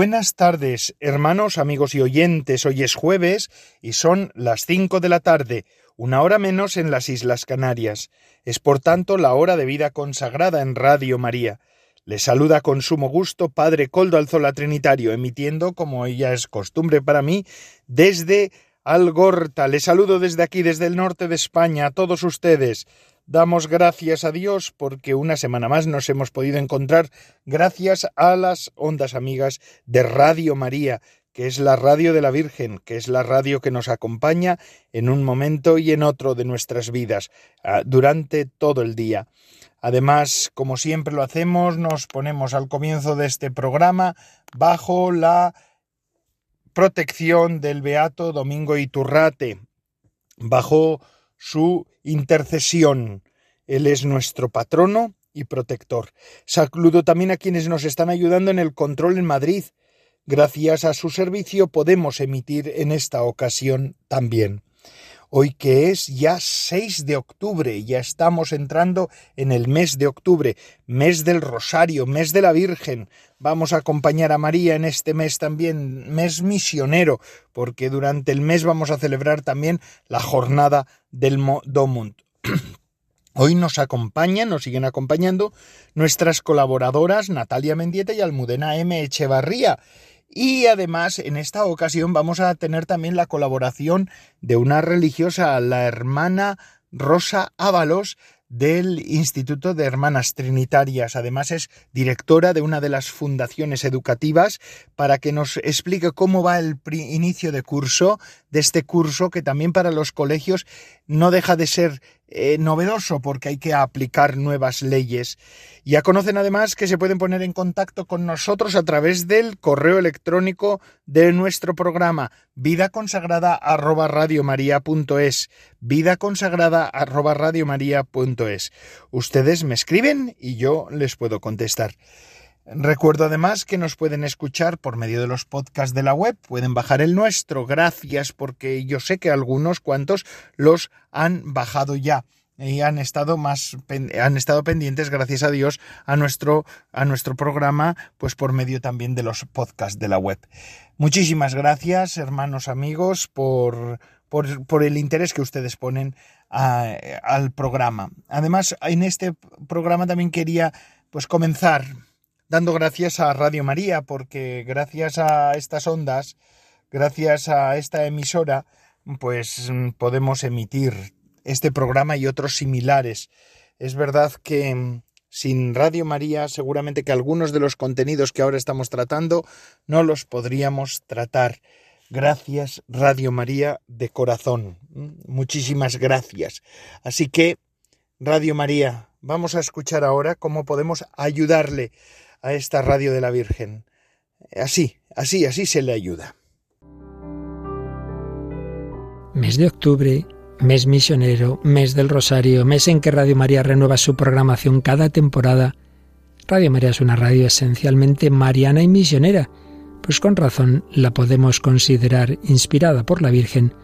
Buenas tardes, hermanos, amigos y oyentes. Hoy es jueves y son las cinco de la tarde, una hora menos en las Islas Canarias. Es por tanto la hora de vida consagrada en Radio María. Le saluda con sumo gusto Padre Coldo Alzola Trinitario, emitiendo, como ya es costumbre para mí, desde Algorta. Le saludo desde aquí, desde el norte de España, a todos ustedes. Damos gracias a Dios porque una semana más nos hemos podido encontrar gracias a las ondas amigas de Radio María, que es la radio de la Virgen, que es la radio que nos acompaña en un momento y en otro de nuestras vidas, ah, durante todo el día. Además, como siempre lo hacemos, nos ponemos al comienzo de este programa bajo la protección del Beato Domingo Iturrate, bajo su intercesión. Él es nuestro patrono y protector. Saludo también a quienes nos están ayudando en el control en Madrid. Gracias a su servicio podemos emitir en esta ocasión también. Hoy que es ya 6 de octubre, ya estamos entrando en el mes de octubre, mes del Rosario, mes de la Virgen. Vamos a acompañar a María en este mes también, mes misionero, porque durante el mes vamos a celebrar también la jornada del Domund. Hoy nos acompañan, nos siguen acompañando nuestras colaboradoras Natalia Mendieta y Almudena M. Echevarría. Y además, en esta ocasión vamos a tener también la colaboración de una religiosa, la hermana Rosa Ábalos, del Instituto de Hermanas Trinitarias. Además es directora de una de las fundaciones educativas para que nos explique cómo va el inicio de curso, de este curso que también para los colegios no deja de ser eh, novedoso porque hay que aplicar nuevas leyes. Ya conocen además que se pueden poner en contacto con nosotros a través del correo electrónico de nuestro programa vida consagrada arroba vida consagrada arroba Ustedes me escriben y yo les puedo contestar. Recuerdo además que nos pueden escuchar por medio de los podcasts de la web, pueden bajar el nuestro, gracias porque yo sé que algunos cuantos los han bajado ya y han estado más han estado pendientes gracias a Dios a nuestro a nuestro programa pues por medio también de los podcasts de la web. Muchísimas gracias, hermanos amigos, por por, el interés que ustedes ponen al programa. Además, en este programa también quería pues comenzar dando gracias a Radio María, porque gracias a estas ondas, gracias a esta emisora, pues mm, podemos emitir este programa y otros similares. Es verdad que mm, sin Radio María seguramente que algunos de los contenidos que ahora estamos tratando no los podríamos tratar. Gracias Radio María de corazón. Muchísimas gracias. Así que, Radio María, vamos a escuchar ahora cómo podemos ayudarle a esta radio de la Virgen. Así, así, así se le ayuda. Mes de octubre, mes misionero, mes del Rosario, mes en que Radio María renueva su programación cada temporada. Radio María es una radio esencialmente mariana y misionera, pues con razón la podemos considerar inspirada por la Virgen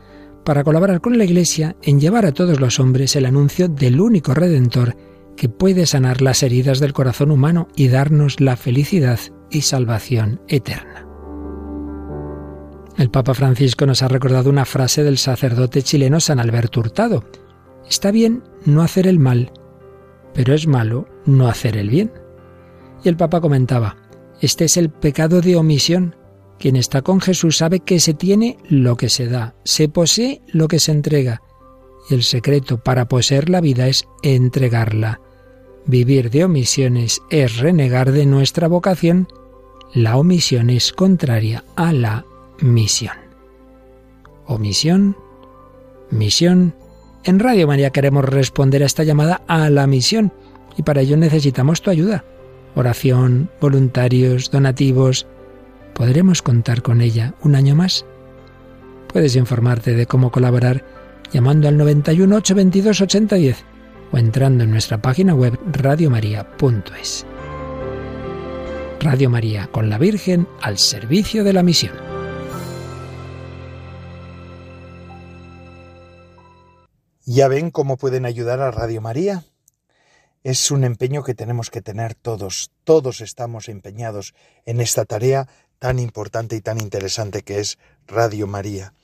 para colaborar con la Iglesia en llevar a todos los hombres el anuncio del único Redentor que puede sanar las heridas del corazón humano y darnos la felicidad y salvación eterna. El Papa Francisco nos ha recordado una frase del sacerdote chileno San Alberto Hurtado. Está bien no hacer el mal, pero es malo no hacer el bien. Y el Papa comentaba, este es el pecado de omisión. Quien está con Jesús sabe que se tiene lo que se da, se posee lo que se entrega, y el secreto para poseer la vida es entregarla. Vivir de omisiones es renegar de nuestra vocación. La omisión es contraria a la misión. Omisión, misión. En Radio María queremos responder a esta llamada a la misión y para ello necesitamos tu ayuda. Oración, voluntarios, donativos. ¿Podremos contar con ella un año más? Puedes informarte de cómo colaborar llamando al 91 822 8010 o entrando en nuestra página web radiomaria.es. Radio María con la Virgen al servicio de la misión. ¿Ya ven cómo pueden ayudar a Radio María? Es un empeño que tenemos que tener todos. Todos estamos empeñados en esta tarea tan importante y tan interesante que es Radio María.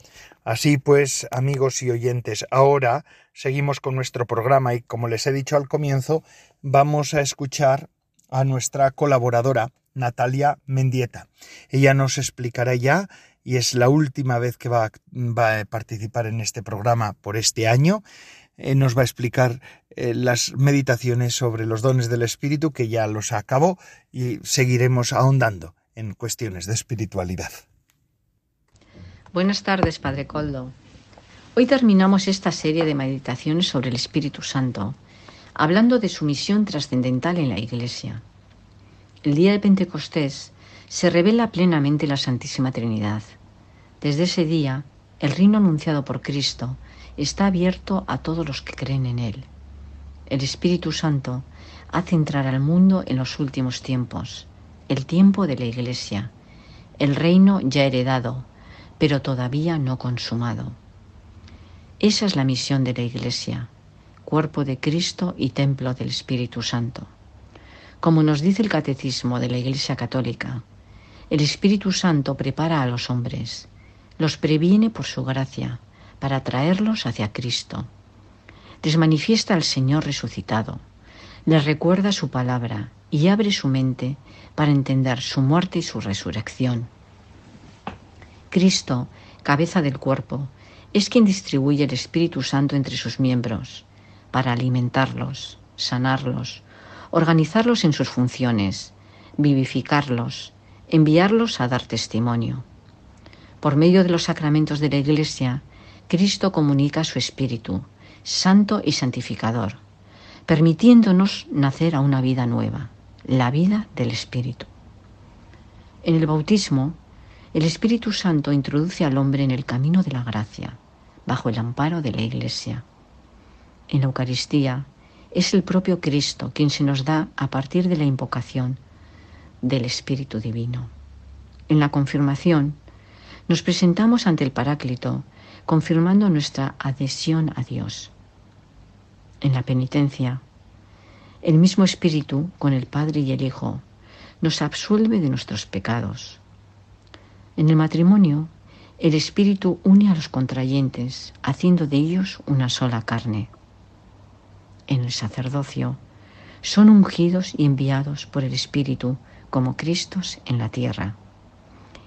Así pues, amigos y oyentes, ahora seguimos con nuestro programa y como les he dicho al comienzo, vamos a escuchar a nuestra colaboradora, Natalia Mendieta. Ella nos explicará ya, y es la última vez que va, a participar en este programa por este año, eh, nos va a explicar eh, las meditaciones sobre los dones del Espíritu, que ya los acabó, y seguiremos ahondando en cuestiones de espiritualidad. Buenas tardes, Padre Coldo. Hoy terminamos esta serie de meditaciones sobre el Espíritu Santo, hablando de su misión trascendental en la Iglesia. El día de Pentecostés se revela plenamente la Santísima Trinidad. Desde ese día, el reino anunciado por Cristo está abierto a todos los que creen en Él. El Espíritu Santo hace entrar al mundo en los últimos tiempos, el tiempo de la Iglesia, el reino ya heredado, pero todavía no consumado. Esa es la misión de la Iglesia, cuerpo de Cristo y templo del Espíritu Santo. Como nos dice el Catecismo de la Iglesia Católica, el Espíritu Santo prepara a los hombres, los previene por su gracia, para traerlos hacia Cristo. Les manifiesta al Señor resucitado, les recuerda su palabra y abre su mente para entender su muerte y su resurrección. Cristo, cabeza del cuerpo, es quien distribuye el Espíritu Santo entre sus miembros para alimentarlos, sanarlos, organizarlos en sus funciones, vivificarlos, enviarlos a dar testimonio. Por medio de los sacramentos de la Iglesia, Cristo comunica su Espíritu, santo y santificador, permitiéndonos nacer a una vida nueva, la vida del Espíritu. En el bautismo, el Espíritu Santo introduce al hombre en el camino de la gracia, bajo el amparo de la Iglesia. En la Eucaristía es el propio Cristo quien se nos da a partir de la invocación del Espíritu Divino. En la confirmación nos presentamos ante el Paráclito confirmando nuestra adhesión a Dios. En la penitencia, el mismo Espíritu, con el Padre y el Hijo, nos absuelve de nuestros pecados. En el matrimonio, el Espíritu une a los contrayentes, haciendo de ellos una sola carne. En el sacerdocio, son ungidos y enviados por el Espíritu como Cristos en la tierra.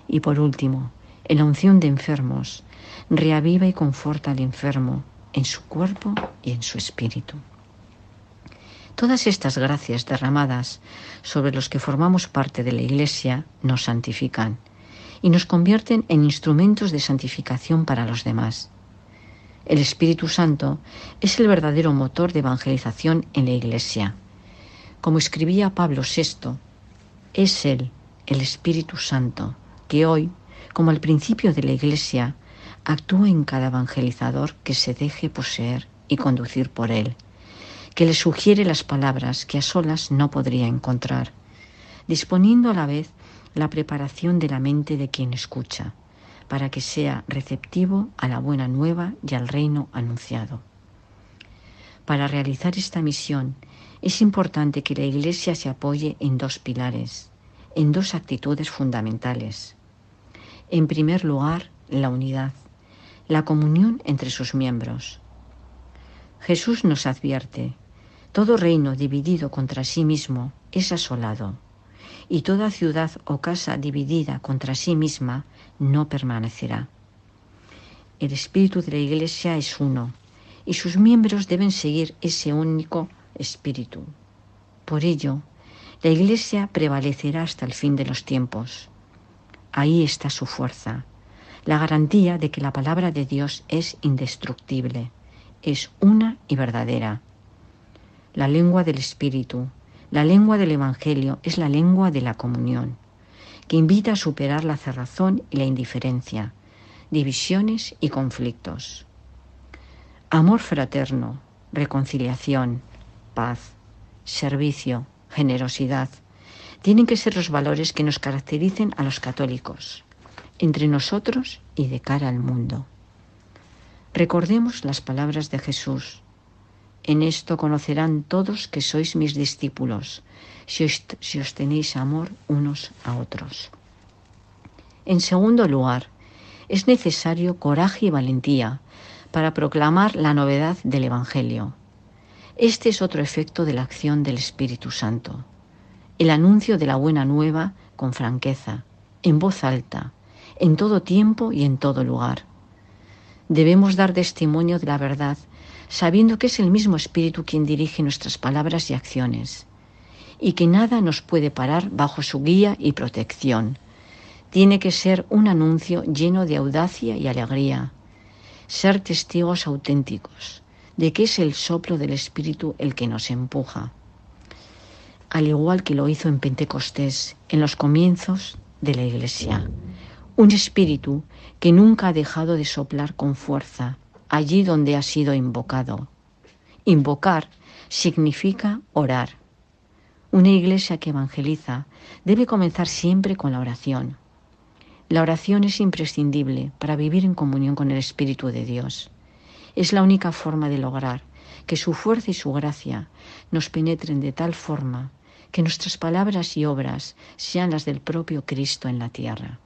Y por último, en la unción de enfermos, reaviva y conforta al enfermo en su cuerpo y en su espíritu. Todas estas gracias derramadas sobre los que formamos parte de la Iglesia nos santifican y nos convierten en instrumentos de santificación para los demás. El Espíritu Santo es el verdadero motor de evangelización en la Iglesia. Como escribía Pablo VI, es Él, el Espíritu Santo, que hoy, como al principio de la Iglesia, actúa en cada evangelizador que se deje poseer y conducir por él, que le sugiere las palabras que a solas no podría encontrar, disponiendo a la vez la preparación de la mente de quien escucha, para que sea receptivo a la buena nueva y al reino anunciado. Para realizar esta misión es importante que la Iglesia se apoye en dos pilares, en dos actitudes fundamentales. En primer lugar, la unidad la comunión entre sus miembros. Jesús nos advierte, todo reino dividido contra sí mismo es asolado, y toda ciudad o casa dividida contra sí misma no permanecerá. El espíritu de la Iglesia es uno, y sus miembros deben seguir ese único espíritu. Por ello, la Iglesia prevalecerá hasta el fin de los tiempos. Ahí está su fuerza la garantía de que la palabra de Dios es indestructible, es una y verdadera. La lengua del Espíritu, la lengua del Evangelio es la lengua de la comunión, que invita a superar la cerrazón y la indiferencia, divisiones y conflictos. Amor fraterno, reconciliación, paz, servicio, generosidad, tienen que ser los valores que nos caractericen a los católicos, entre nosotros y de cara al mundo. Recordemos las palabras de Jesús. En esto conocerán todos que sois mis discípulos, si os, tenéis amor unos a otros. En segundo lugar, es necesario coraje y valentía para proclamar la novedad del Evangelio. Este es otro efecto de la acción del Espíritu Santo. El anuncio de la buena nueva con franqueza, en voz alta, en todo tiempo y en todo lugar. Debemos dar testimonio de la verdad, sabiendo que es el mismo Espíritu quien dirige nuestras palabras y acciones, y que nada nos puede parar bajo su guía y protección. Tiene que ser un anuncio lleno de audacia y alegría, ser testigos auténticos de que es el soplo del Espíritu el que nos empuja, al igual que lo hizo en Pentecostés, en los comienzos de la Iglesia. Un espíritu que nunca ha dejado de soplar con fuerza allí donde ha sido invocado. Invocar significa orar. Una iglesia que evangeliza debe comenzar siempre con la oración. La oración es imprescindible para vivir en comunión con el Espíritu de Dios. Es la única forma de lograr que su fuerza y su gracia nos penetren de tal forma que nuestras palabras y obras sean las del propio Cristo en la tierra.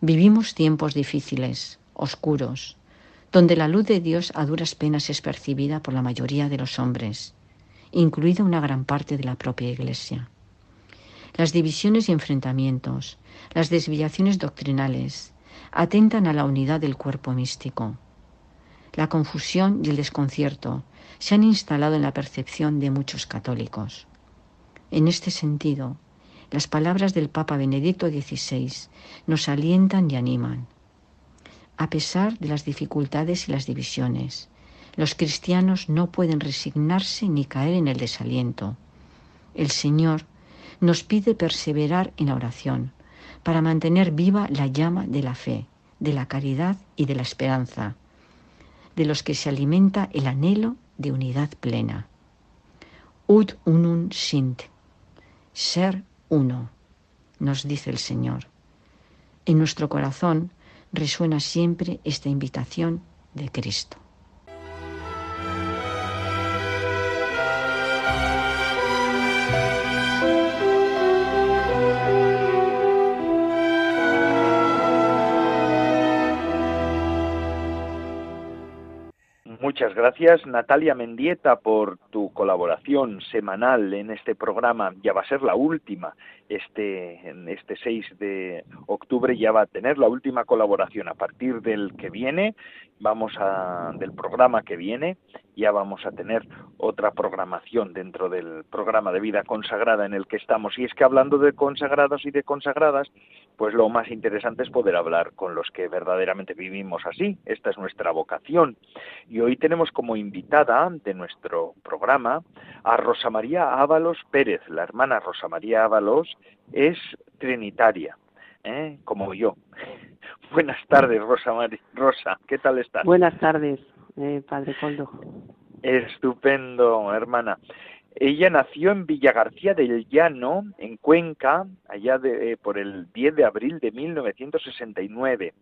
Vivimos tiempos difíciles, oscuros, donde la luz de Dios a duras penas es percibida por la mayoría de los hombres, incluida una gran parte de la propia Iglesia. Las divisiones y enfrentamientos, las desviaciones doctrinales, atentan a la unidad del cuerpo místico. La confusión y el desconcierto se han instalado en la percepción de muchos católicos. En este sentido, las palabras del Papa Benedicto XVI nos alientan y animan. A pesar de las dificultades y las divisiones, los cristianos no pueden resignarse ni caer en el desaliento. El Señor nos pide perseverar en la oración para mantener viva la llama de la fe, de la caridad y de la esperanza, de los que se alimenta el anhelo de unidad plena. Ut unum sint, ser uno, nos dice el Señor. En nuestro corazón resuena siempre esta invitación de Cristo. Muchas gracias Natalia Mendieta por tu colaboración semanal en este programa. Ya va a ser la última. Este, este 6 de octubre ya va a tener la última colaboración. A partir del que viene, vamos a, del programa que viene, ya vamos a tener otra programación dentro del programa de vida consagrada en el que estamos. Y es que hablando de consagrados y de consagradas, pues lo más interesante es poder hablar con los que verdaderamente vivimos así. Esta es nuestra vocación. Y hoy tenemos como invitada de nuestro programa a Rosa María Ábalos Pérez. La hermana Rosa María Ábalos es trinitaria, ¿eh? como yo. Buenas tardes, Rosa María. Rosa, ¿qué tal estás? Buenas tardes, eh, Padre Coldo. Estupendo, hermana. Ella nació en Villa García del Llano, en Cuenca, allá de, eh, por el 10 de abril de 1969.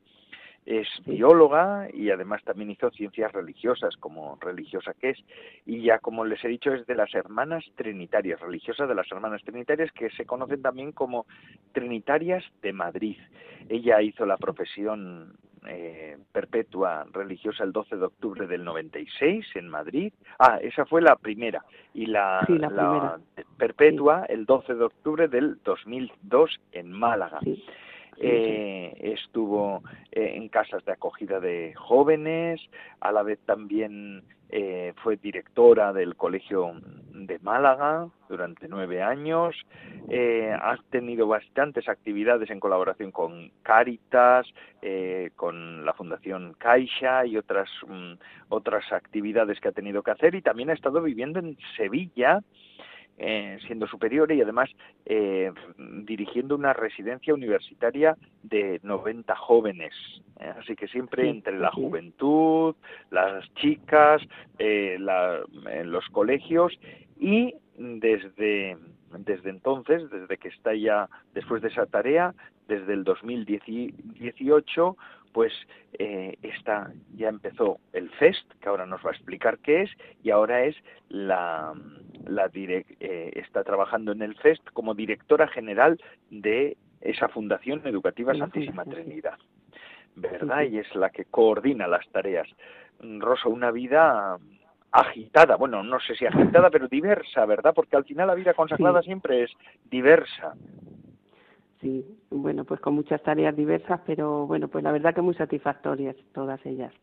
Es bióloga y además también hizo ciencias religiosas, como religiosa que es, y ya como les he dicho es de las hermanas trinitarias, religiosas de las hermanas trinitarias, que se conocen también como trinitarias de Madrid. Ella hizo la profesión eh, perpetua religiosa el 12 de octubre del 96 en Madrid. Ah, esa fue la primera. Y la, perpetua el 12 de octubre del 2002 en Málaga. Eh, estuvo eh, en casas de acogida de jóvenes, a la vez también eh, fue directora del Colegio de Málaga durante nueve años, eh, ha tenido bastantes actividades en colaboración con Cáritas, eh, con la Fundación Caixa y otras, mm, otras actividades que ha tenido que hacer. Y también ha estado viviendo en Sevilla eh, siendo superior y además eh, dirigiendo una residencia universitaria de 90 jóvenes. ¿eh? Así que siempre entre la juventud, las chicas, en los colegios y desde, desde entonces, desde que está ya después de esa tarea, desde el 2018, pues eh, ya empezó el FEST, que ahora nos va a explicar qué es, y ahora es la, la eh, está trabajando en el FEST como directora general de esa Fundación Educativa Santísima Trinidad, ¿verdad? Y es la que coordina las tareas. Rosa, una vida agitada, bueno, no sé si agitada, pero diversa, ¿verdad? Porque al final la vida consagrada siempre es diversa. Sí, bueno, pues con muchas tareas diversas, pero bueno, pues la verdad que muy satisfactorias todas ellas.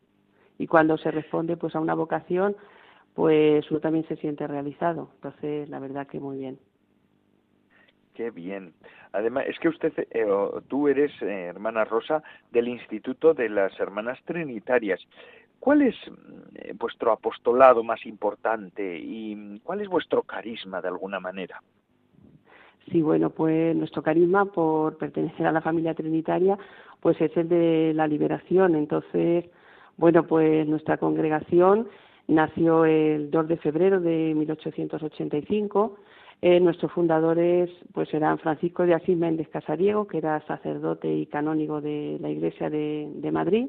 Y cuando se responde pues a una vocación, pues uno también se siente realizado. Entonces, la verdad que muy bien. Qué bien. Además, es que usted, eh, tú eres, eh, hermana Rosa, del Instituto de las Hermanas Trinitarias. ¿Cuál es eh, vuestro apostolado más importante y cuál es vuestro carisma de alguna manera? Sí, bueno, pues nuestro carisma por pertenecer a la familia trinitaria, pues es el de la liberación. Entonces, bueno, pues nuestra congregación nació el 2 de febrero de 1885. Eh, nuestros fundadores pues eran Francisco de Asís Méndez Casariego, que era sacerdote y canónigo de la Iglesia de, de Madrid,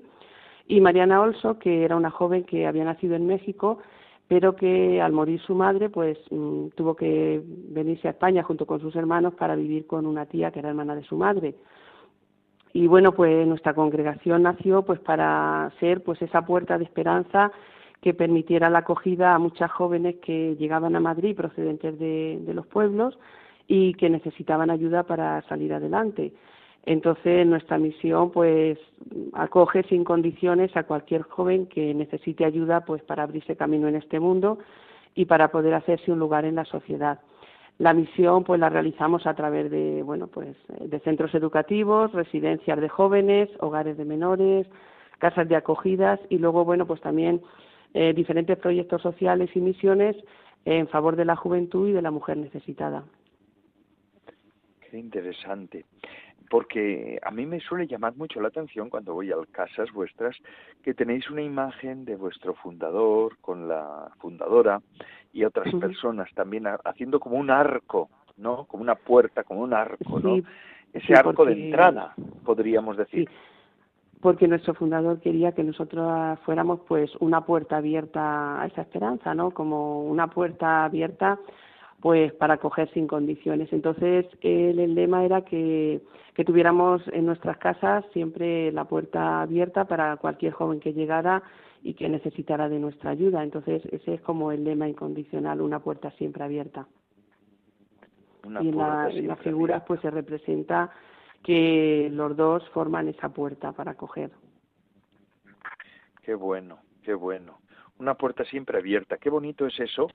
y Mariana Olso, que era una joven que había nacido en México pero que al morir su madre, pues mm, tuvo que venirse a España junto con sus hermanos para vivir con una tía que era hermana de su madre. Y bueno, pues nuestra congregación nació pues para ser pues esa puerta de esperanza que permitiera la acogida a muchas jóvenes que llegaban a Madrid procedentes de los pueblos y que necesitaban ayuda para salir adelante. Entonces, nuestra misión, pues, acoge sin condiciones a cualquier joven que necesite ayuda, pues, para abrirse camino en este mundo y para poder hacerse un lugar en la sociedad. La misión, pues, la realizamos a través de, bueno, pues, de centros educativos, residencias de jóvenes, hogares de menores, casas de acogidas y luego, bueno, pues también eh, diferentes proyectos sociales y misiones en favor de la juventud y de la mujer necesitada. Qué interesante porque a mí me suele llamar mucho la atención cuando voy a casas vuestras que tenéis una imagen de vuestro fundador con la fundadora y otras personas también haciendo como un arco, ¿no? Como una puerta, como un arco, ¿no? Ese arco de entrada, podríamos decir. porque nuestro fundador quería que nosotros fuéramos pues una puerta abierta a esa esperanza, ¿no? Como una puerta abierta pues para acoger sin condiciones. Entonces, el, lema era que, que, tuviéramos en nuestras casas siempre la puerta abierta para cualquier joven que llegara y que necesitara de nuestra ayuda. Entonces, ese es como el lema incondicional, una puerta siempre abierta. y en, la, las figuras pues se representa que los dos forman esa puerta para acoger. Qué bueno, qué bueno. Una puerta siempre abierta. Qué bonito es eso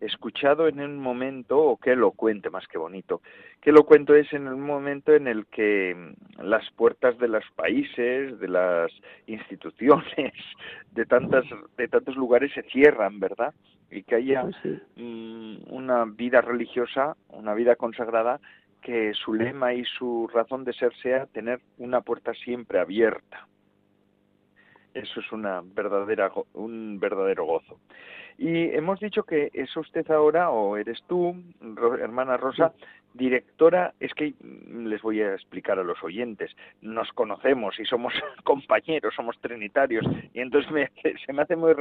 escuchado en un momento, o que lo cuente más que bonito, que lo cuento es en un momento en el que mm, las puertas de los países, de las instituciones, de tantas, de tantos lugares se cierran, ¿verdad? Y que haya pues mm, una vida religiosa, una vida consagrada, que su lema y su razón de ser sea tener una puerta siempre abierta. Eso es una verdadera, un verdadero gozo. Y hemos dicho que es usted ahora, o eres tú, hermana Rosa, directora, es que les voy a explicar a los oyentes, nos conocemos y somos compañeros, somos trinitarios, y entonces me, se me hace muy,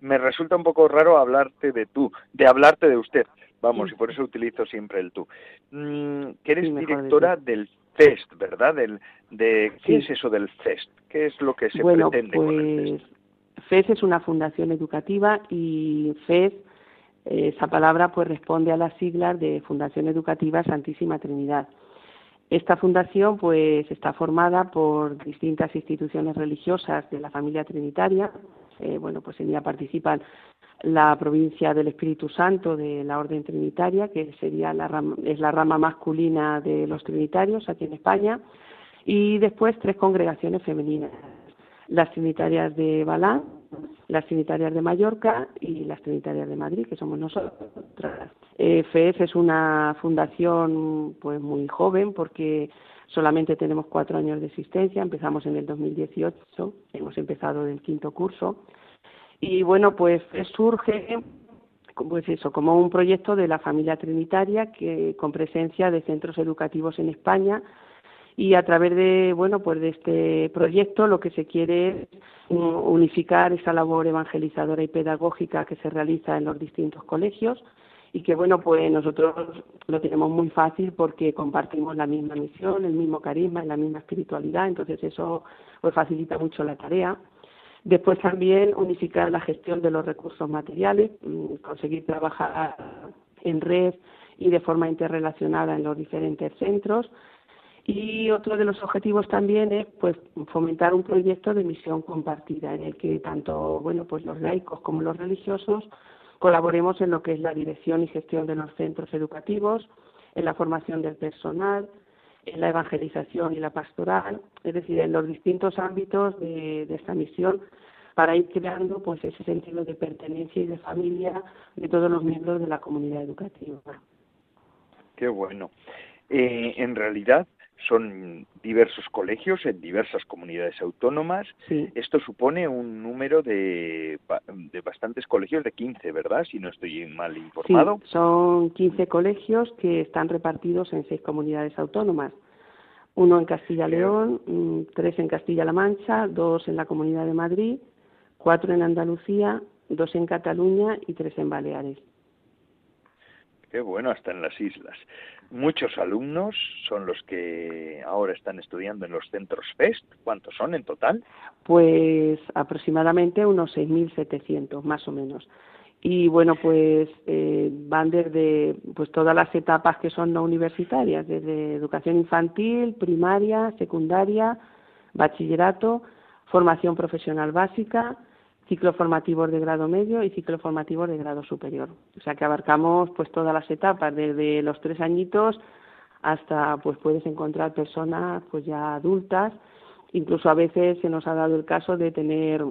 me resulta un poco raro hablarte de tú, de hablarte de usted, vamos, y por eso utilizo siempre el tú. Mm, que eres directora del FEST, ¿verdad? Del, de, ¿Qué es eso del FEST? ¿Qué es lo que se pretende con el FEST? FES es una fundación educativa y FES, esa palabra pues responde a las siglas de Fundación Educativa Santísima Trinidad. Esta fundación pues está formada por distintas instituciones religiosas de la familia trinitaria eh, bueno, pues en ella participan la provincia del Espíritu Santo de la Orden Trinitaria, que sería la rama, es la rama masculina de los trinitarios aquí en España, y después tres congregaciones femeninas, las trinitarias de Balán, las trinitarias de Mallorca y las trinitarias de Madrid, que somos nosotras. Eh, FEF es una fundación pues muy joven porque solamente tenemos cuatro años de existencia, empezamos en el 2018, hemos empezado el quinto curso y bueno, pues surge pues eso, como un proyecto de la familia trinitaria que con presencia de centros educativos en España y a través de bueno pues de este proyecto lo que se quiere es unificar esa labor evangelizadora y pedagógica que se realiza en los distintos colegios y que bueno pues nosotros lo tenemos muy fácil porque compartimos la misma misión el mismo carisma y la misma espiritualidad entonces eso pues facilita mucho la tarea Después también unificar la gestión de los recursos materiales, mm, conseguir trabajar en red y de forma interrelacionada en los diferentes centros. Y otro de los objetivos también es pues fomentar un proyecto de misión compartida en el que tanto bueno pues los laicos como los religiosos colaboremos en lo que es la dirección y gestión de los centros educativos, en la formación del personal, en la evangelización y la pastoral, es decir, en los distintos ámbitos de, esta misión para ir creando pues ese sentido de pertenencia y de familia de todos los miembros de la comunidad educativa. Qué bueno. Eh, en realidad, son diversos colegios en diversas comunidades autónomas. Esto supone un número de, de, bastantes colegios, de 15, ¿verdad? Si no estoy mal informado. Sí, son 15 colegios que están repartidos en seis comunidades autónomas. Uno en Castilla-León, mm, tres en Castilla-La Mancha, dos en la Comunidad de Madrid, cuatro en Andalucía, dos en Cataluña y tres en Baleares. Qué bueno, hasta en las islas. Muchos alumnos son los que ahora están estudiando en los centros FEST. ¿Cuántos son en total? Pues aproximadamente unos 6.700, más o menos. Y bueno, pues eh, van desde pues todas las etapas que son no universitarias, desde educación infantil, primaria, secundaria, bachillerato, formación profesional básica, ciclos formativos de grado medio y ciclos formativos de grado superior. O sea que abarcamos pues todas las etapas, desde los tres añitos hasta pues puedes encontrar personas pues ya adultas, incluso a veces se nos ha dado el caso de tener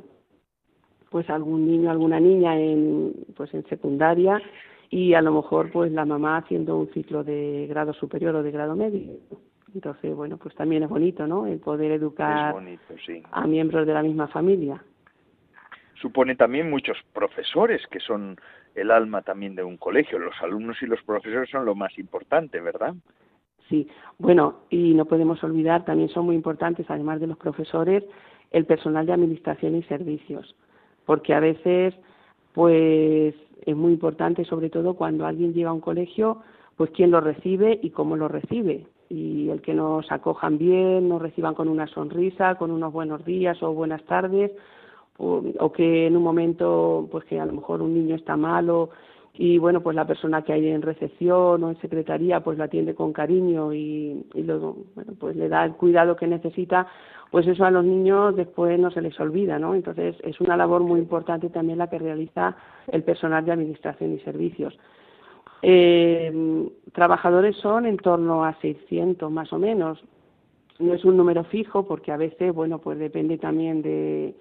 pues algún niño, alguna niña en pues en secundaria y a lo mejor pues la mamá haciendo un ciclo de grado superior o de grado medio. Entonces, bueno, pues también es bonito, ¿no? El poder educar a miembros de la misma familia supone también muchos profesores que son el alma también de un colegio. Los alumnos y los profesores son lo más importante, ¿verdad? Sí, bueno, y no podemos olvidar, también son muy importantes, además de los profesores, el personal de administración y servicios, porque a veces, pues, es muy importante, sobre todo cuando alguien llega a un colegio, pues quién lo recibe y cómo lo recibe. Y el que nos acojan bien, nos reciban con una sonrisa, con unos buenos días o buenas tardes, o, que en un momento, pues que a lo mejor un niño está malo y bueno, pues la persona que hay en recepción o en secretaría pues la atiende con cariño y, y luego, bueno, pues le da el cuidado que necesita, pues eso a los niños después no se les olvida, ¿no? Entonces es una labor muy importante también la que realiza el personal de administración y servicios. Eh, trabajadores son en torno a 600 más o menos. No es un número fijo porque a veces, bueno, pues depende también de,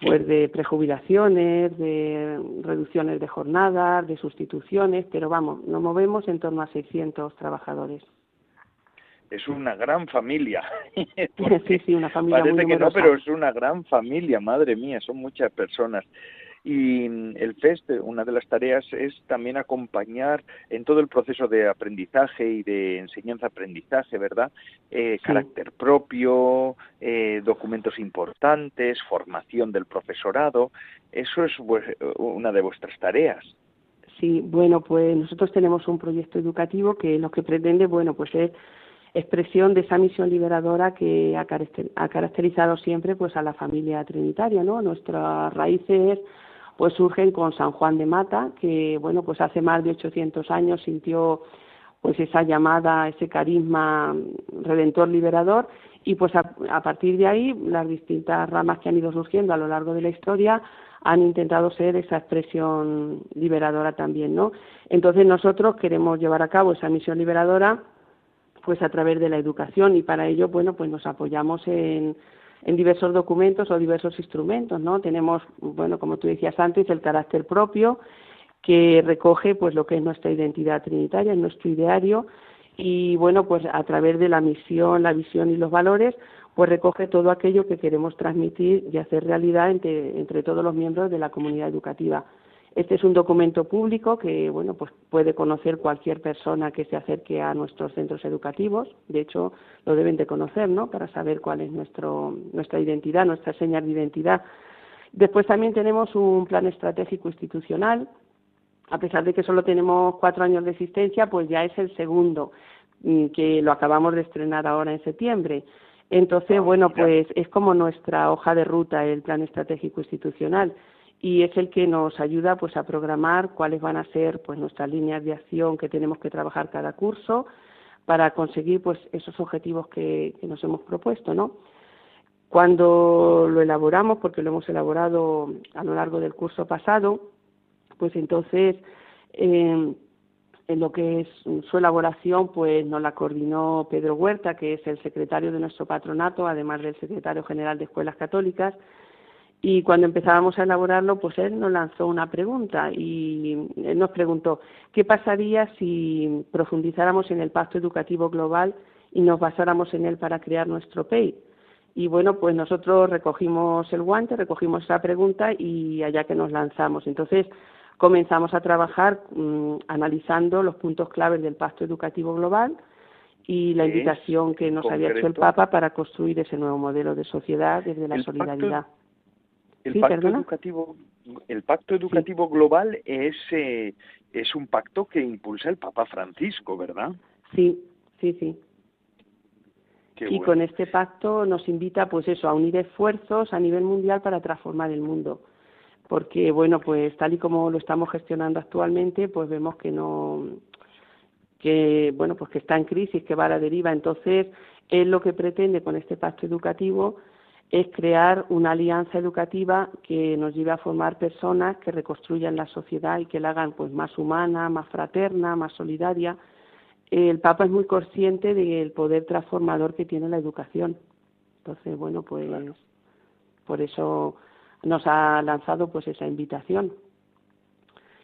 pues de prejubilaciones, de reducciones de jornadas, de sustituciones, pero vamos, nos movemos en torno a 600 trabajadores. Es una gran familia. sí, sí, una familia Parece que no, pero es una gran familia, madre mía, son muchas personas. Y el FEST, una de las tareas es también acompañar en todo el proceso de aprendizaje y de enseñanza-aprendizaje, ¿verdad? Eh, carácter propio, eh, documentos importantes, formación del profesorado. Eso es una de vuestras tareas. Sí, bueno, pues nosotros tenemos un proyecto educativo que lo que pretende, bueno, pues es expresión de esa misión liberadora que ha caracterizado siempre pues a la familia trinitaria, ¿no? Nuestras raíces pues surgen con San Juan de Mata, que bueno, pues hace más de 800 años sintió pues esa llamada, ese carisma redentor liberador y pues a, partir de ahí las distintas ramas que han ido surgiendo a lo largo de la historia han intentado ser esa expresión liberadora también, ¿no? Entonces nosotros queremos llevar a cabo esa misión liberadora pues a través de la educación y para ello, bueno, pues nos apoyamos en, en diversos documentos o diversos instrumentos, ¿no? Tenemos, bueno, como tú decías antes, el carácter propio que recoge pues lo que es nuestra identidad trinitaria, nuestro ideario y bueno, pues a través de la misión, la visión y los valores, pues recoge todo aquello que queremos transmitir y hacer realidad entre, entre todos los miembros de la comunidad educativa. Este es un documento público que bueno, pues puede conocer cualquier persona que se acerque a nuestros centros educativos. De hecho, lo deben de conocer, ¿no? Para saber cuál es nuestro, nuestra identidad, nuestra señal de identidad. Después también tenemos un plan estratégico institucional. A pesar de que solo tenemos cuatro años de existencia, pues ya es el segundo, mm, que lo acabamos de estrenar ahora en septiembre. Entonces, ah, bueno, pues es como nuestra hoja de ruta el plan estratégico institucional y es el que nos ayuda pues a programar cuáles van a ser pues nuestras líneas de acción que tenemos que trabajar cada curso para conseguir pues esos objetivos que, nos hemos propuesto, ¿no? Cuando lo elaboramos, porque lo hemos elaborado a lo largo del curso pasado, pues entonces eh, en lo que es su elaboración, pues nos la coordinó Pedro Huerta, que es el secretario de nuestro patronato, además del secretario general de Escuelas Católicas, y cuando empezábamos a elaborarlo, pues él nos lanzó una pregunta y él nos preguntó qué pasaría si profundizáramos en el pacto educativo global y nos basáramos en él para crear nuestro PEI. Y bueno, pues nosotros recogimos el guante, recogimos esa pregunta y allá que nos lanzamos. Entonces comenzamos a trabajar mm, analizando los puntos claves del pacto educativo global y la invitación que nos había hecho el Papa para construir ese nuevo modelo de sociedad desde la solidaridad. El pacto educativo, el pacto educativo global es eh, es un pacto que impulsa el Papa Francisco, ¿verdad? Sí, sí, sí. y con este pacto nos invita, pues eso, a unir esfuerzos a nivel mundial para transformar el mundo, porque bueno, pues tal y como lo estamos gestionando actualmente, pues vemos que no, que bueno, pues que está en crisis, que va a la deriva. Entonces, es lo que pretende con este pacto educativo es crear una alianza educativa que nos lleve a formar personas que reconstruyan la sociedad y que la hagan pues más humana, más fraterna, más solidaria. El Papa es muy consciente del poder transformador que tiene la educación. Entonces, bueno, pues por eso nos ha lanzado pues esa invitación.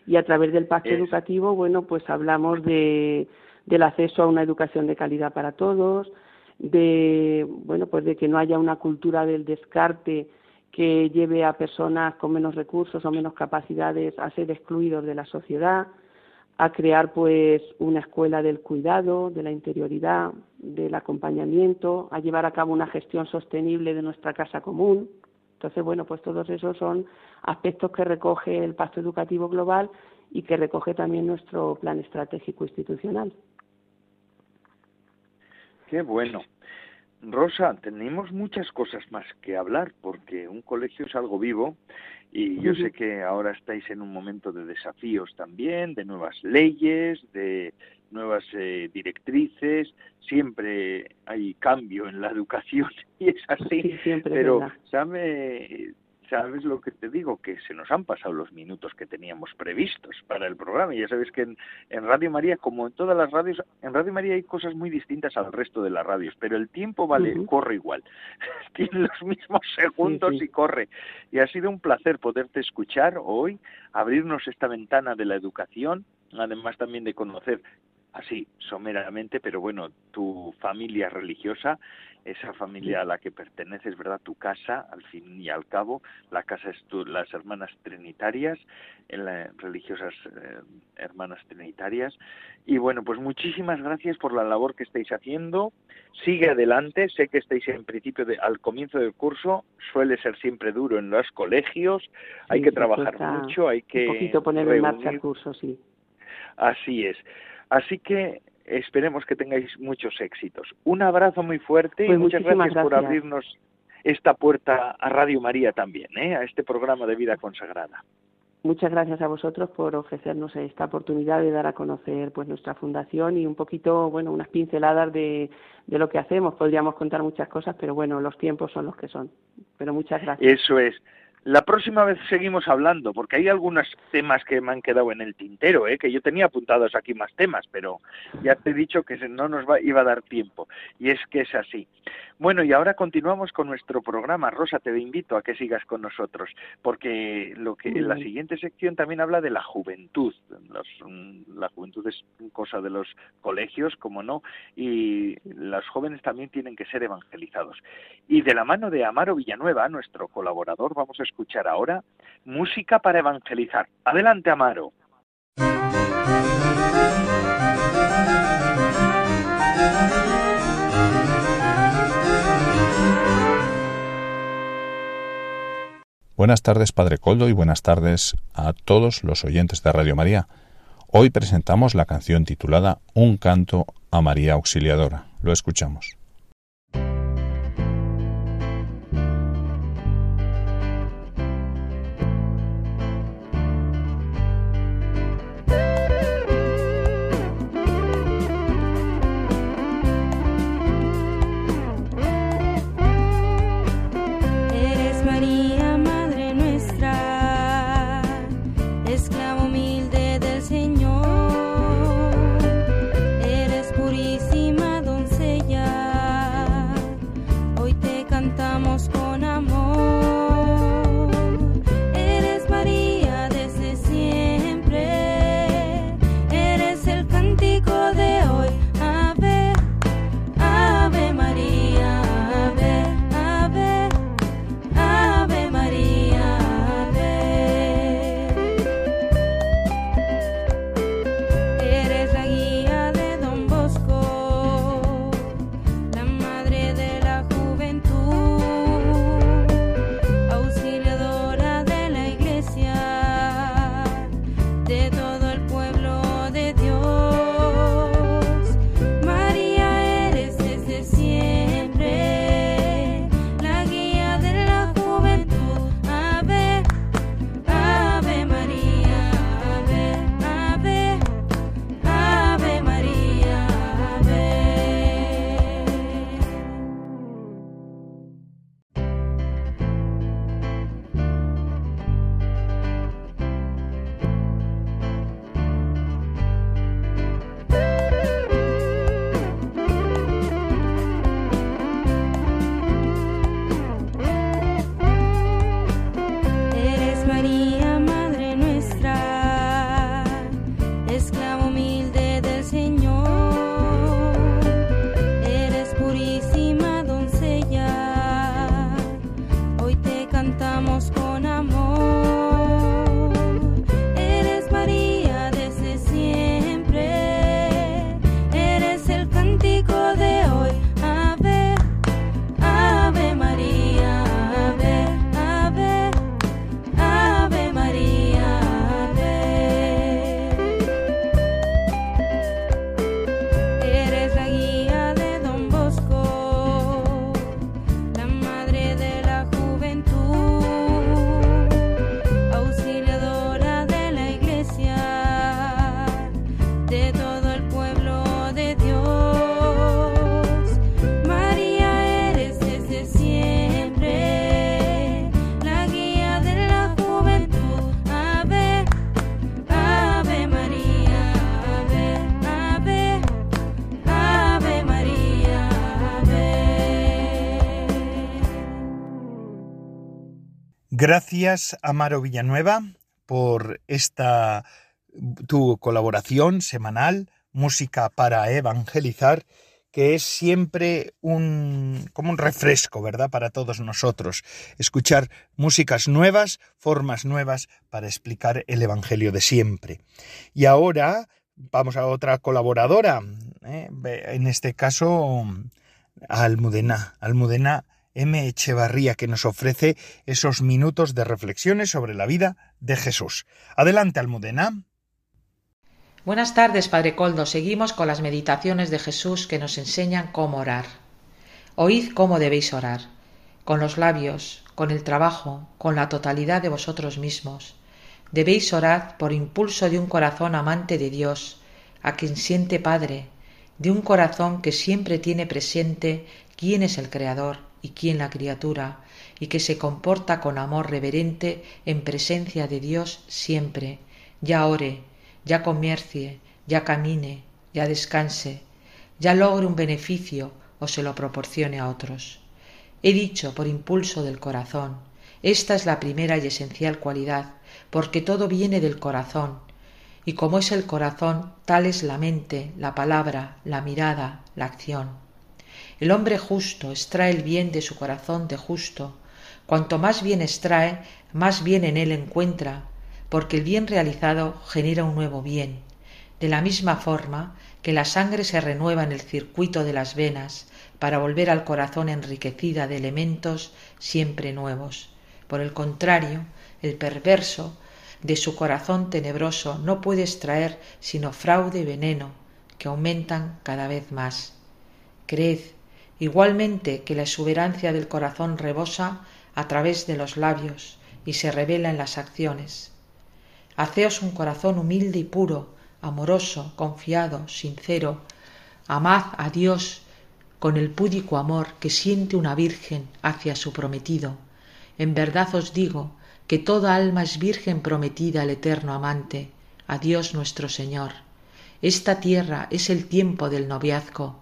Y a través del pacto educativo, bueno, pues hablamos de, del acceso a una educación de calidad para todos, de bueno pues de que no haya una cultura del descarte que lleve a personas con menos recursos o menos capacidades a ser excluidos de la sociedad, a crear pues una escuela del cuidado, de la interioridad, del acompañamiento, a llevar a cabo una gestión sostenible de nuestra casa común. Entonces, bueno, pues todos esos son aspectos que recoge el Pacto Educativo Global y que recoge también nuestro plan estratégico institucional. Qué bueno. Rosa, tenemos muchas cosas más que hablar porque un colegio es algo vivo y yo sé que ahora estáis en un momento de desafíos también, de nuevas leyes, de nuevas eh, directrices, siempre hay cambio en la educación y es así, pero sabe sabes lo que te digo, que se nos han pasado los minutos que teníamos previstos para el programa. Y ya sabes que en, Radio María, como en todas las radios, en Radio María hay cosas muy distintas al resto de las radios, pero el tiempo vale, corre igual. Tiene los mismos segundos y corre. Y ha sido un placer poderte escuchar hoy, abrirnos esta ventana de la educación, además también de conocer así someramente, pero bueno, tu familia religiosa esa familia a la que perteneces, ¿verdad? Tu casa, al fin y al cabo, la casa es tu, las hermanas trinitarias, en las religiosas eh, hermanas trinitarias. Y bueno, pues muchísimas gracias por la labor que estáis haciendo. Sigue adelante, sé que estáis en principio de, al comienzo del curso, suele ser siempre duro en los colegios, hay que trabajar mucho, hay que... Un poquito poner en marcha el curso, sí. Así es. Así que esperemos que tengáis muchos éxitos. Un abrazo muy fuerte y pues muchas gracias, por abrirnos esta puerta a Radio María también, ¿eh? a este programa de vida consagrada. muchas gracias a vosotros por ofrecernos esta oportunidad de dar a conocer pues nuestra fundación y un poquito, bueno, unas pinceladas de, de lo que hacemos. Podríamos contar muchas cosas, pero bueno, los tiempos son los que son. Pero muchas gracias. Eso es. La próxima vez seguimos hablando, porque hay algunos temas que me han quedado en el tintero, ¿eh? que yo tenía apuntados aquí más temas, pero ya te he dicho que no nos va, iba a dar tiempo. Y es que es así. Bueno, y ahora continuamos con nuestro programa. Rosa, te invito a que sigas con nosotros, porque lo que en la siguiente sección también habla de la juventud. Mm, la juventud es cosa de los colegios, como no, y los jóvenes también tienen que ser evangelizados. Y de la mano de Amaro Villanueva, nuestro colaborador, vamos a escuchar ahora música para evangelizar. Adelante, Amaro. Buenas tardes, Padre Coldo, y buenas tardes a todos los oyentes de Radio María. Hoy presentamos la canción titulada Un canto a María Auxiliadora. Lo escuchamos. Gracias, Amaro Villanueva, por esta tu colaboración semanal, Música para Evangelizar, que es siempre un como un refresco, ¿verdad? Para todos nosotros. Escuchar músicas nuevas, formas nuevas para explicar el Evangelio de siempre. Y ahora vamos a otra colaboradora, ¿eh? en este caso a Almudena. Almudena M. Echevarría, que nos ofrece esos minutos de reflexiones sobre la vida de Jesús. Adelante, Almudena. Buenas tardes, Padre Coldo. Seguimos con las meditaciones de Jesús que nos enseñan cómo orar. Oíd cómo debéis orar, con los labios, con el trabajo, con la totalidad de vosotros mismos. debéis orar por impulso de un corazón amante de Dios, a quien siente Padre, de un corazón que siempre tiene presente quién es el Creador y quién la criatura, y que se comporta con amor reverente en presencia de Dios siempre, ya ore, ya comercie, ya camine, ya descanse, ya logre un beneficio o se lo proporcione a otros. He dicho por impulso del corazón, esta es la primera y esencial cualidad, porque todo viene del corazón, y como es el corazón, tal es la mente, la palabra, la mirada, la acción. El hombre justo extrae el bien de su corazón de justo. Cuanto más bien extrae, más bien en él encuentra, porque el bien realizado genera un nuevo bien. De la misma forma que la sangre se renueva en el circuito de las venas para volver al corazón enriquecida de elementos siempre nuevos. Por el contrario, el perverso de su corazón tenebroso no puede extraer sino fraude y veneno, que aumentan cada vez más. Creed, igualmente, que la exuberancia del corazón rebosa a través de los labios y se revela en las acciones. Haceos un corazón humilde y puro, amoroso, confiado, sincero. Amad a Dios con el púdico amor que siente una virgen hacia su prometido. En verdad os digo que toda alma es virgen prometida al eterno amante, a Dios nuestro Señor. Esta tierra es el tiempo del noviazgo,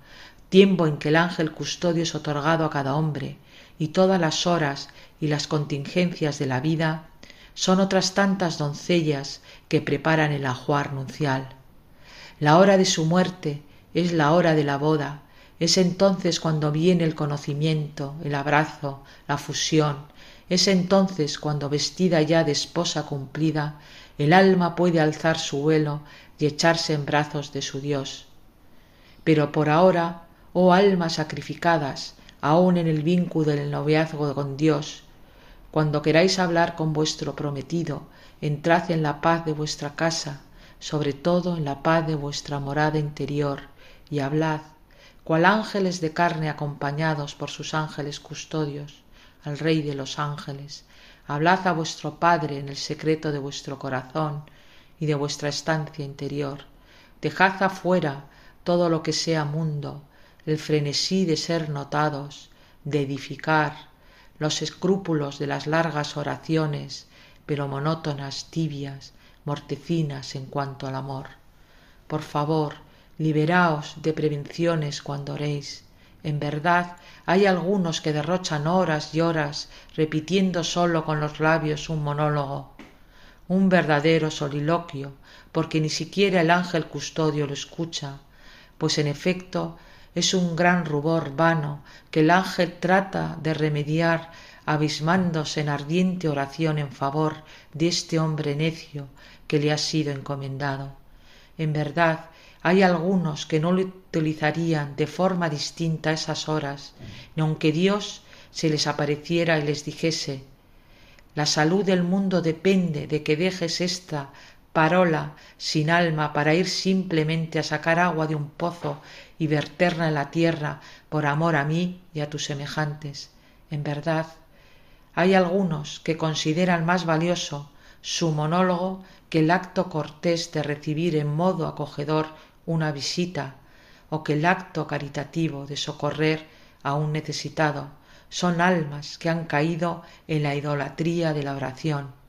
tiempo en que el ángel custodio es otorgado a cada hombre, y todas las horas y las contingencias de la vida son otras tantas doncellas que preparan el ajuar nuncial. La hora de su muerte es la hora de la boda, es entonces cuando viene el conocimiento, el abrazo, la fusión, es entonces cuando vestida ya de esposa cumplida, el alma puede alzar su vuelo y echarse en brazos de su Dios. Pero por ahora, oh almas sacrificadas, aun en el vínculo del noviazgo con Dios, cuando queráis hablar con vuestro prometido, entrad en la paz de vuestra casa, sobre todo en la paz de vuestra morada interior, y hablad, cual ángeles de carne acompañados por sus ángeles custodios, al Rey de los ángeles, hablad a vuestro Padre en el secreto de vuestro corazón y de vuestra estancia interior, dejad afuera todo lo que sea mundo, el frenesí de ser notados, de edificar, los escrúpulos de las largas oraciones, pero monótonas, tibias, mortecinas en cuanto al amor. Por favor, liberaos de prevenciones cuando oréis, en verdad hay algunos que derrochan horas y horas repitiendo sólo con los labios un monólogo, un verdadero soliloquio, porque ni siquiera el ángel custodio lo escucha, pues en efecto es un gran rubor vano que el ángel trata de remediar abismándose en ardiente oración en favor de este hombre necio que le ha sido encomendado. En verdad, hay algunos que no le utilizarían de forma distinta esas horas, ni aunque Dios se les apareciera y les dijese la salud del mundo depende de que dejes esta parola sin alma para ir simplemente a sacar agua de un pozo y verterla en la tierra por amor a mí y a tus semejantes. En verdad, hay algunos que consideran más valioso su monólogo que el acto cortés de recibir en modo acogedor una visita o que el acto caritativo de socorrer a un necesitado son almas que han caído en la idolatría de la oración.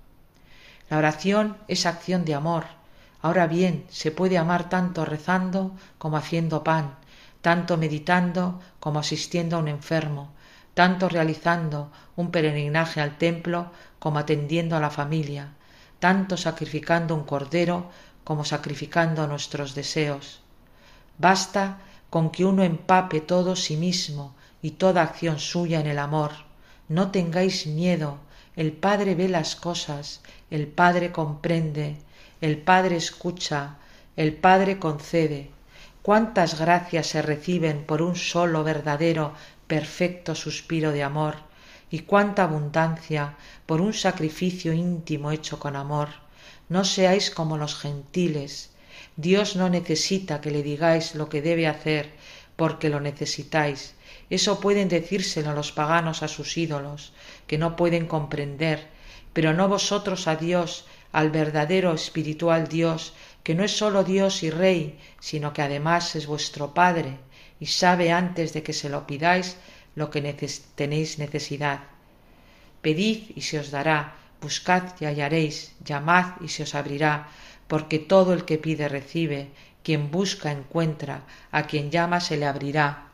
La oración es acción de amor. Ahora bien, se puede amar tanto rezando como haciendo pan, tanto meditando como asistiendo a un enfermo, tanto realizando un peregrinaje al templo como atendiendo a la familia, tanto sacrificando un cordero como sacrificando nuestros deseos. Basta con que uno empape todo sí mismo y toda acción suya en el amor. No tengáis miedo, el Padre ve las cosas, el Padre comprende, el Padre escucha, el Padre concede. Cuántas gracias se reciben por un solo verdadero, perfecto suspiro de amor, y cuánta abundancia por un sacrificio íntimo hecho con amor no seáis como los gentiles. Dios no necesita que le digáis lo que debe hacer porque lo necesitáis. Eso pueden decírselo los paganos a sus ídolos, que no pueden comprender, pero no vosotros a Dios, al verdadero espiritual Dios, que no es sólo Dios y Rey, sino que además es vuestro Padre, y sabe antes de que se lo pidáis lo que tenéis necesidad. Pedid y se os dará, buscad y hallaréis, llamad y se os abrirá, porque todo el que pide recibe, quien busca encuentra, a quien llama se le abrirá.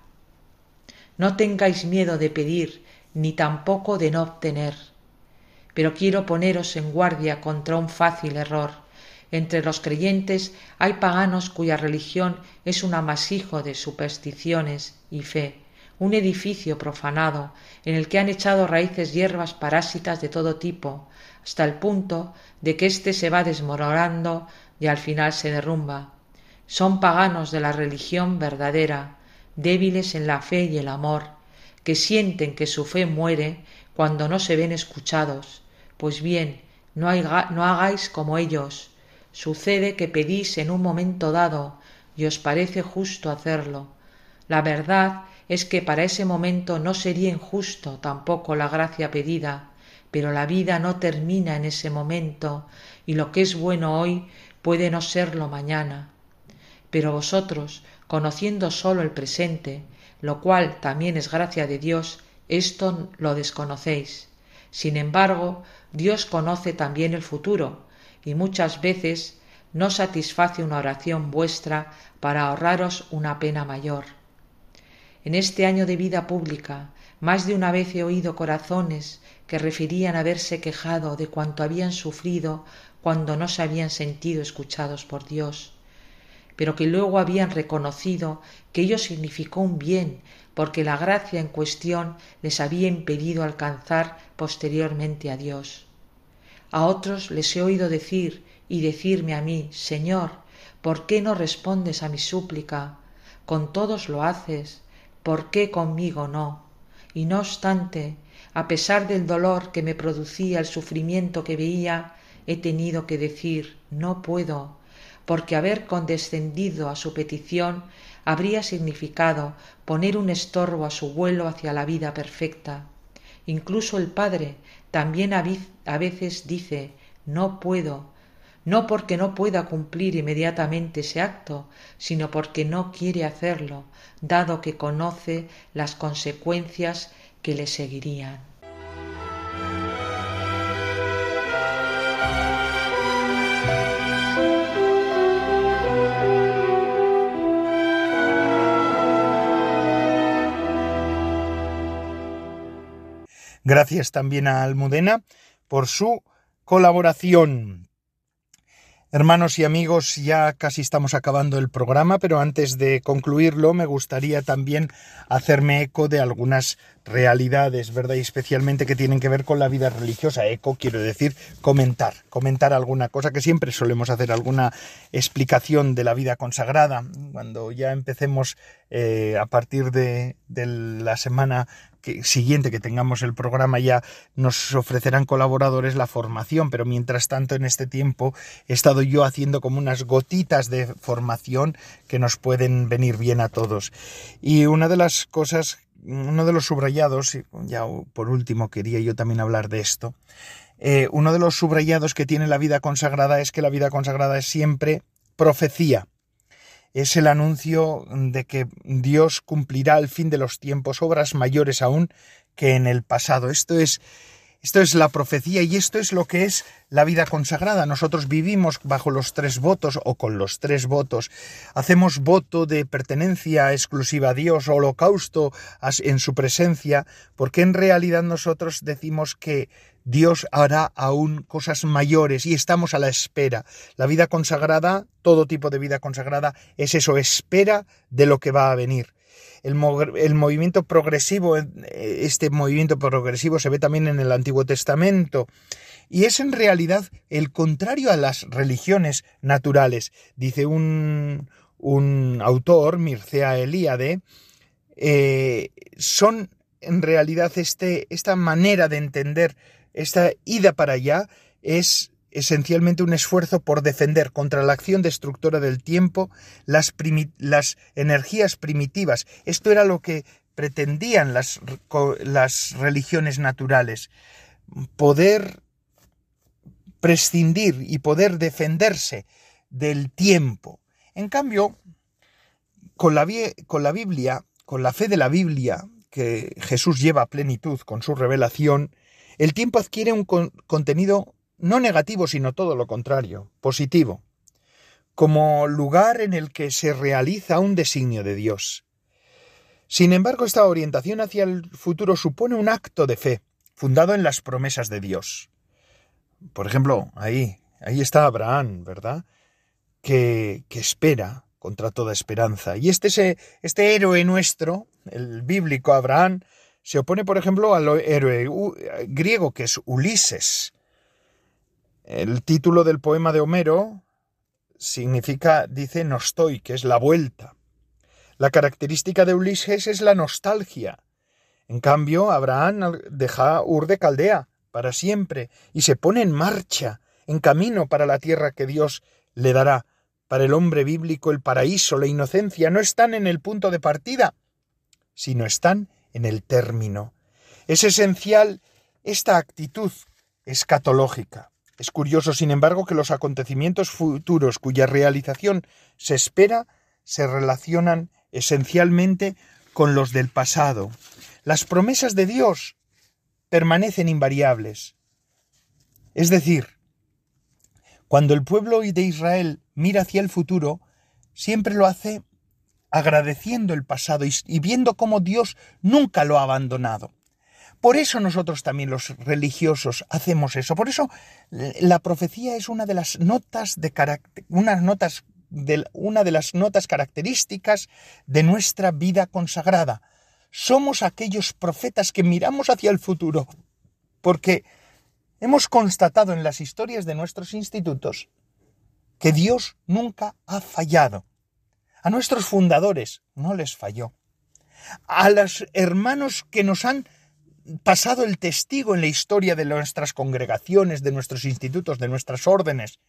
No tengáis miedo de pedir, ni tampoco de no obtener. Pero quiero poneros en guardia contra un fácil error. Entre los creyentes hay paganos cuya religión es un amasijo de supersticiones y fe, un edificio profanado en el que han echado raíces hierbas parásitas de todo tipo, hasta el punto de que éste se va desmoronando y al final se derrumba. Son paganos de la religión verdadera, débiles en la fe y el amor, que sienten que su fe muere cuando no se ven escuchados. Pues bien, no, hagáis como ellos. Sucede que pedís en un momento dado y os parece justo hacerlo. La verdad es que para ese momento no sería injusto tampoco la gracia pedida, pero la vida no termina en ese momento y lo que es bueno hoy puede no serlo mañana. Pero vosotros, conociendo sólo el presente, lo cual también es gracia de Dios, esto lo desconocéis. Sin embargo, Dios conoce también el futuro, y muchas veces no satisface una oración vuestra para ahorraros una pena mayor. En este año de vida pública, más de una vez he oído corazones que referían haberse quejado de cuanto habían sufrido cuando no se habían sentido escuchados por Dios pero que luego habían reconocido que ello significó un bien, porque la gracia en cuestión les había impedido alcanzar posteriormente a Dios. A otros les he oído decir y decirme a mí, Señor, ¿por qué no respondes a mi súplica? Con todos lo haces, ¿por qué conmigo no? Y no obstante, a pesar del dolor que me producía el sufrimiento que veía, he tenido que decir, no puedo, porque haber condescendido a su petición habría significado poner un estorbo a su vuelo hacia la vida perfecta. Incluso el Padre también a veces dice no puedo, no porque no pueda cumplir inmediatamente ese acto, sino porque no quiere hacerlo, dado que conoce las consecuencias que le seguirían. Gracias también a Almudena por su colaboración. Hermanos y amigos, ya casi estamos acabando el programa, pero antes de concluirlo me gustaría también hacerme eco de algunas realidades, ¿verdad? Y especialmente que tienen que ver con la vida religiosa. Eco quiero decir comentar, comentar alguna cosa que siempre solemos hacer, alguna explicación de la vida consagrada. Cuando ya empecemos eh, a partir de, de la semana siguiente que tengamos el programa ya nos ofrecerán colaboradores la formación, pero mientras tanto en este tiempo he estado yo haciendo como unas gotitas de formación que nos pueden venir bien a todos. Y una de las cosas, uno de los subrayados, ya por último quería yo también hablar de esto, eh, uno de los subrayados que tiene la vida consagrada es que la vida consagrada es siempre profecía es el anuncio de que Dios cumplirá al fin de los tiempos obras mayores aún que en el pasado. Esto es esto es la profecía y esto es lo que es la vida consagrada. Nosotros vivimos bajo los tres votos o con los tres votos. Hacemos voto de pertenencia exclusiva a Dios, holocausto en su presencia, porque en realidad nosotros decimos que Dios hará aún cosas mayores y estamos a la espera. La vida consagrada, todo tipo de vida consagrada, es eso, espera de lo que va a venir. El, movimiento progresivo, eh, este movimiento progresivo se ve también en el Antiguo Testamento y es en realidad el contrario a las religiones naturales. Dice un, un autor, Mircea Elíade, eh, son en realidad este, esta manera de entender esta ida para allá es esencialmente un esfuerzo por defender contra la acción destructora del tiempo las, energías primitivas. Esto era lo que pretendían las, religiones naturales, poder prescindir y poder defenderse del tiempo. En cambio, con la, con la Biblia, con la fe de la Biblia, que Jesús lleva a plenitud con su revelación, el tiempo adquiere un contenido no negativo, sino todo lo contrario, positivo, como lugar en el que se realiza un designio de Dios. Sin embargo, esta orientación hacia el futuro supone un acto de fe, fundado en las promesas de Dios. Por ejemplo, ahí, ahí está Abraham, ¿verdad? Que, que espera contra toda esperanza. Y este, este héroe nuestro, el bíblico Abraham, se opone, por ejemplo, al héroe griego que es Ulises. El título del poema de Homero significa, dice, nostoi, que es la vuelta. La característica de Ulises es la nostalgia. En cambio, Abraham deja Ur de Caldea para siempre y se pone en marcha, en camino para la tierra que Dios le dará. Para el hombre bíblico el paraíso, la inocencia no están en el punto de partida, sino están en el término. Es esencial esta actitud escatológica. Es curioso, sin embargo, que los acontecimientos futuros cuya realización se espera se relacionan esencialmente con los del pasado. Las promesas de Dios permanecen invariables. Es decir, cuando el pueblo de Israel mira hacia el futuro, siempre lo hace agradeciendo el pasado y, viendo cómo Dios nunca lo ha abandonado. Por eso nosotros también los religiosos hacemos eso. Por eso la profecía es una de las notas de unas notas de, una de las notas características de nuestra vida consagrada. Somos aquellos profetas que miramos hacia el futuro, porque hemos constatado en las historias de nuestros institutos que Dios nunca ha fallado. A nuestros fundadores no les falló. A los hermanos que nos han pasado el testigo en la historia de nuestras congregaciones, de nuestros institutos, de nuestras órdenes,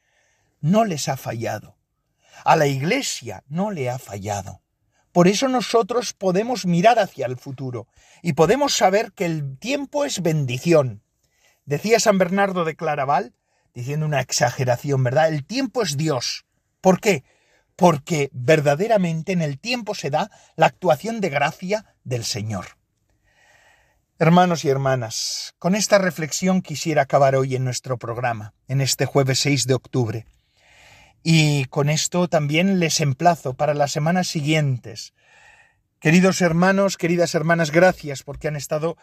no les ha fallado. A la Iglesia no le ha fallado. Por eso nosotros podemos mirar hacia el futuro y podemos saber que el tiempo es bendición. Decía San Bernardo de Claraval, diciendo una exageración, ¿verdad? El tiempo es Dios. ¿Por qué? Porque verdaderamente en el tiempo se da la actuación de gracia del Señor. Hermanos y hermanas, con esta reflexión quisiera acabar hoy en nuestro programa, en este jueves 6 de octubre. Y con esto también les emplazo para las semanas siguientes. Queridos hermanos, queridas hermanas, gracias porque han estado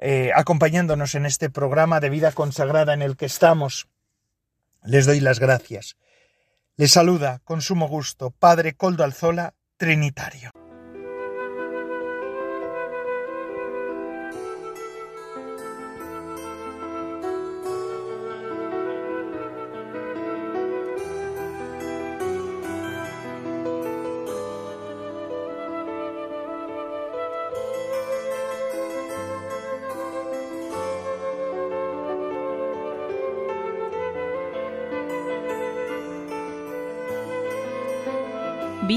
eh, acompañándonos en este programa de vida consagrada en el que estamos. Les doy las gracias. Les saluda con sumo gusto Padre Coldo Alzola, Trinitario.